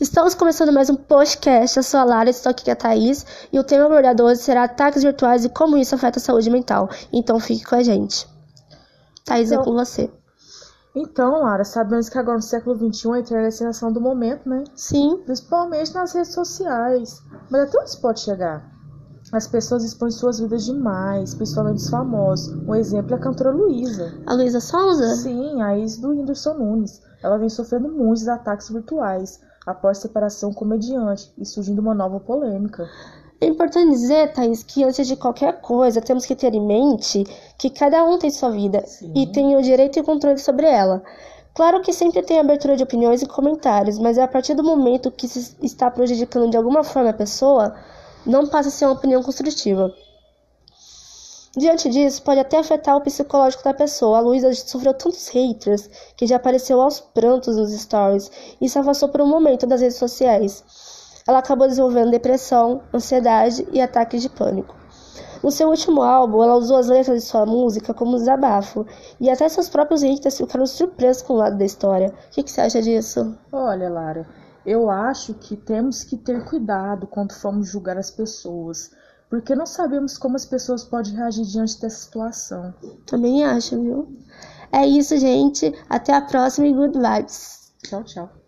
Estamos começando mais um podcast. Eu sou a Lara, estou aqui com a Thaís e o tema abordado hoje será ataques virtuais e como isso afeta a saúde mental. Então fique com a gente. Thaís, é Então- com você. Então, Lara, sabemos que agora no século XXI a internet é a sensação do momento, né? Sim, Principalmente nas redes sociais. Mas até onde isso pode chegar? As pessoas expõem suas vidas demais, principalmente os famosos. Um exemplo é a cantora Luísa. a Luísa Souza? Sim, a ex do Whindersson Nunes. Ela vem sofrendo muitos ataques virtuais após separação com o comediante e surgindo uma nova polêmica. É importante dizer, Thaís, que antes de qualquer coisa temos que ter em mente que cada um tem sua vida Sim. e tem o direito e controle sobre ela. Claro que sempre tem abertura de opiniões e comentários, mas é a partir do momento que se está prejudicando de alguma forma a pessoa, não passa a ser uma opinião construtiva. Diante disso, pode até afetar o psicológico da pessoa. A Luísa sofreu tantos haters que já apareceu aos prantos nos stories e se afastou por um momento das redes sociais. Ela acabou desenvolvendo depressão, ansiedade e ataques de pânico. No seu último álbum, ela usou as letras de sua música como desabafo, e até seus próprios haters ficaram surpresos com o lado da história. O que, que você acha disso? Olha, Lara, eu acho que temos que ter cuidado quando formos julgar as pessoas, porque não sabemos como as pessoas podem reagir diante dessa situação. Também acho, viu? É isso, gente. Até a próxima e good vibes. Tchau, tchau.